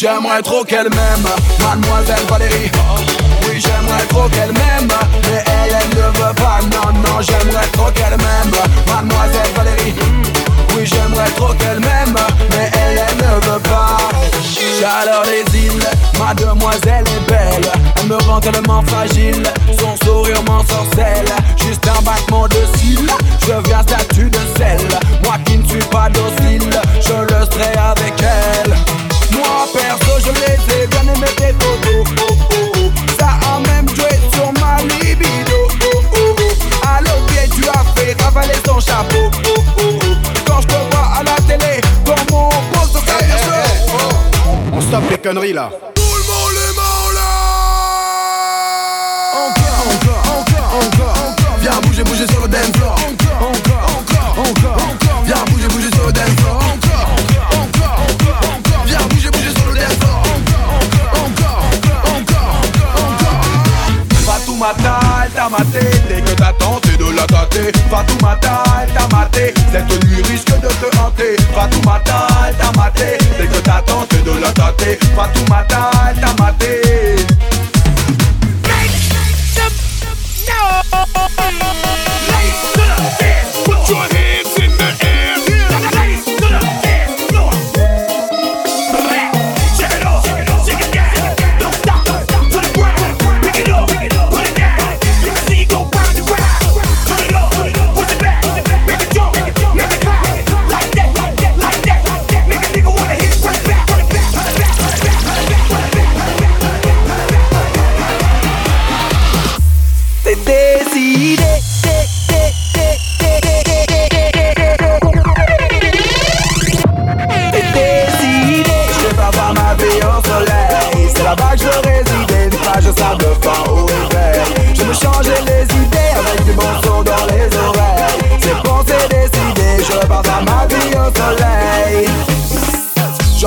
J'aimerais trop qu'elle m'aime, mademoiselle Valérie. Oui j'aimerais trop qu'elle m'aime Mais elle, elle ne veut pas, non, non J'aimerais trop qu'elle m'aime, mademoiselle Valérie. Oui j'aimerais trop qu'elle m'aime Mais elle, elle ne veut pas. Chaleur des îles, ma demoiselle est belle. Elle me rend tellement fragile Son sourire m'ensorcelle. Juste un battement de cils Je deviens statue de sel. Moi qui ne suis pas docile Je le serai avec elle moi perso je les ai bien aimé tes photos oh, oh, oh. Ça a même joué sur ma libido oh, oh, oh. Tu as fait ravaler ton chapeau oh, oh, oh. Quand je te vois à la télé Comment on pose sur hey, hey, hey. On stoppe les conneries là t'a maté Dès que t'as tenté de la tâter. Fatoumata, elle t'a maté Cette nuit risque de te hanter. Fatoumata, elle t'a maté Dès que t'as tenté de la tâter. Fatoumata,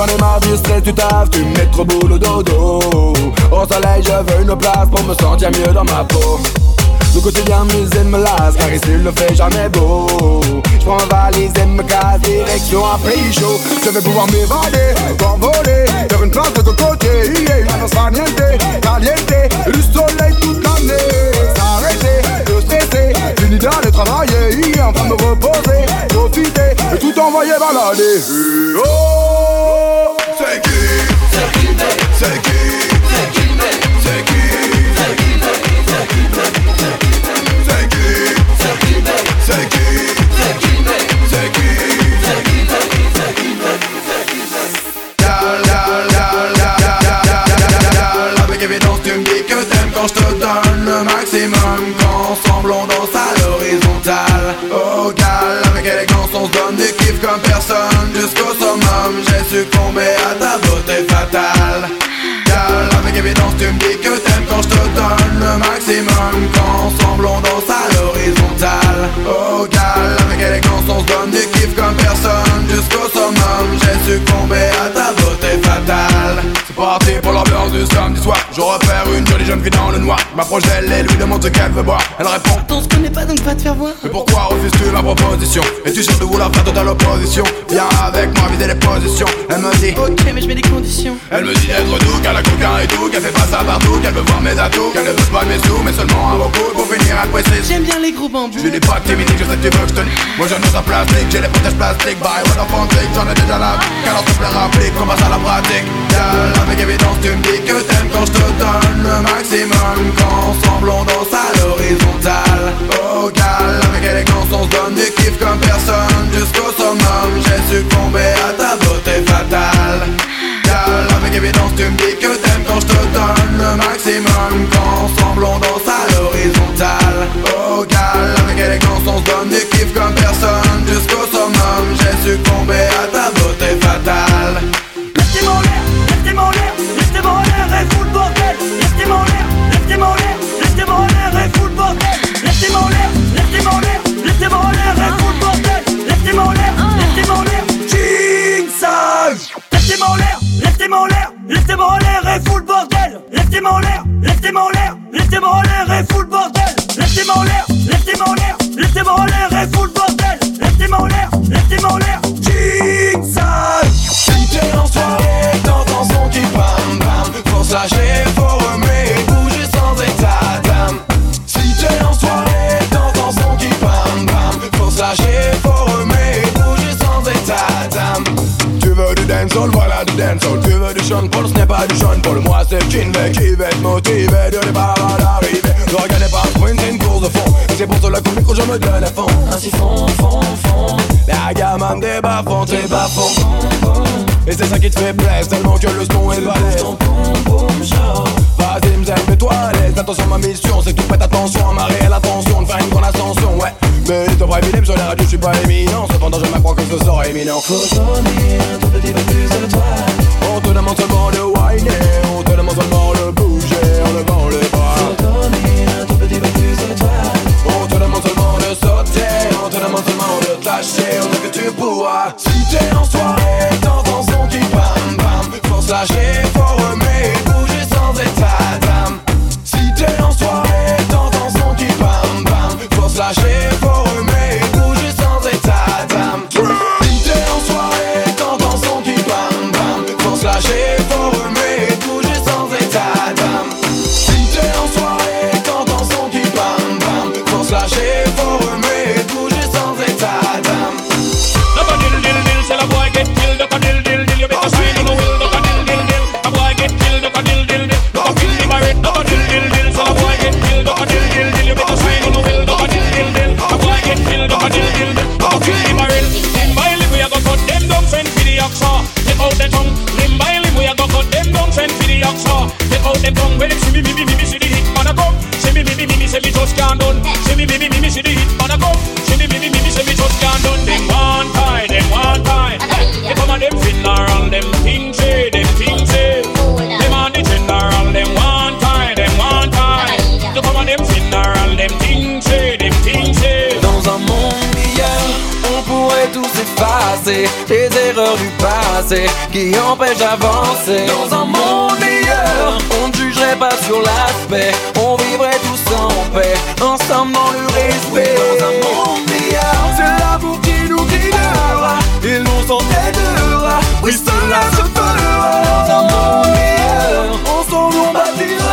J'en ai marre du stress du taf, tu me mets trop boulot dodo. Au soleil je veux une place pour me sentir mieux dans ma peau. Le quotidien musée me lasse car ici il ne fait jamais beau. Je prends valise et me casse direction un pays chaud Je vais pouvoir m'évader, voler Faire une place de côté, yeah, niente, caliente Du soleil toute l'année. S'arrêter, de stresser, fini d'aller travailler. Yeah, En train de me reposer, profiter et tout envoyer balader on se donne du kiff comme personne Jusqu'au summum, j'ai succombé à ta beauté fatale Gal, avec évidence tu me dis que t'aimes quand je te donne le maximum. Quand ensemble on danse à l'horizontale Oh gal, avec élégance on se donne du kiff comme personne Jusqu'au m'approche d'elle et lui demande ce qu'elle veut boire. Elle répond On se connaît pas donc va te faire voir. Mais pourquoi refuses-tu ma proposition? Es-tu sûr de vouloir faire totale opposition? Viens avec moi vider les positions. Elle me dit Ok mais je mets des conditions. Elle me dit d'être doux, qu'elle a coquin et tout Qu'elle fait pas ça partout, qu'elle veut voir mes atouts Qu'elle ne veut pas mes sous, mais seulement un beaucoup Pour finir elle précise J'aime bien les gros bambous. Je n'ai pas timide, je sais que tu veux que je te Moi je nous en plastique, j'ai les protèges plastiques. Bye, what the fantique, j'en ai déjà la Car on se on passe à la pratique Girl, avec évidence tu me dis que t'aimes quand je te donne le maximum lève tes mains en l'air et fous le bordel. Lève tes mains en l'air, lève tes mains en l'air, lève tes en l'air et fous le bordel. Lève tes mains en l'air, lève tes mains en l'air, lève tes en l'air et fous le bordel. Lève tes mains en l'air, lève tes en l'air. Jig Si t'es en soirée, t'entends son qui bam bam, pour s'agir. Sean Paul, ce n'est pas du Sean Paul. Moi c'est Kinvey qui va être motivé de départ à l'arrivée Ne regardez pas sprint, c'est une course de fond. Et c'est pour cela micro je me donne à fond. Ainsi fond, fond, fond. La gamme des bas fonds, t'es bas fonds Et c'est ça qui te fait plaisir tellement que le son est balèze. Vas-y Mzem, mets-toi à l'aise. Attention ma mission c'est que tu prêtes attention à ma réelle attention De faire une grande ascension, ouais. Mais il devrait évidemment sur les radios je suis pas éminent. Cependant je m'accrois que ce sera éminent. Faut donner un tout petit peu plus de toi te demande seulement de whiner. On te demande seulement de bouger. En levant les bras tout petit toi On te demande seulement de sauter. On te demande seulement de lâcher. On sait que tu pourras. Si t'es en Les erreurs du passé qui empêchent d'avancer. Dans un monde meilleur, on ne jugerait pas sur l'aspect. On vivrait tous en paix, ensemble dans le respect. Dans un monde meilleur, c'est l'amour qui nous guidera. Et l'on s'en aidera, oui cela se fera. Dans un monde meilleur, ensemble on bâtira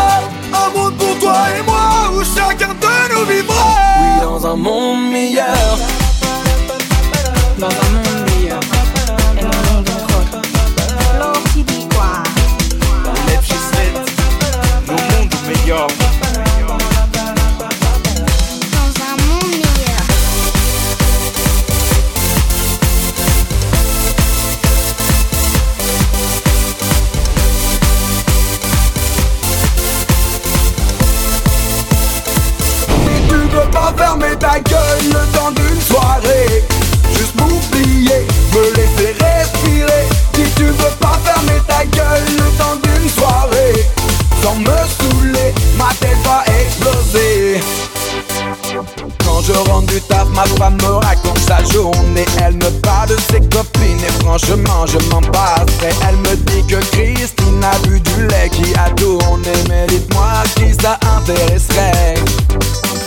que Christine a bu du lait qui a tourné. Mais dites-moi qui ça intéresserait?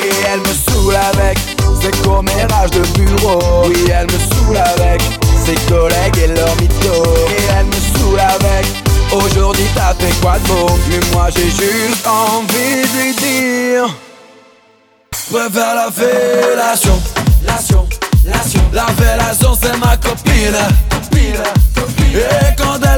Et elle me saoule avec ses commérages de bureau. Oui elle me saoule avec ses collègues et leurs mythos. Et elle me saoule avec Aujourd'hui t'as fait quoi de beau? Mais moi j'ai juste envie de lui dire préfère la fellation, lation, lation. La fellation c'est ma copine, copine, copine. Et quand elle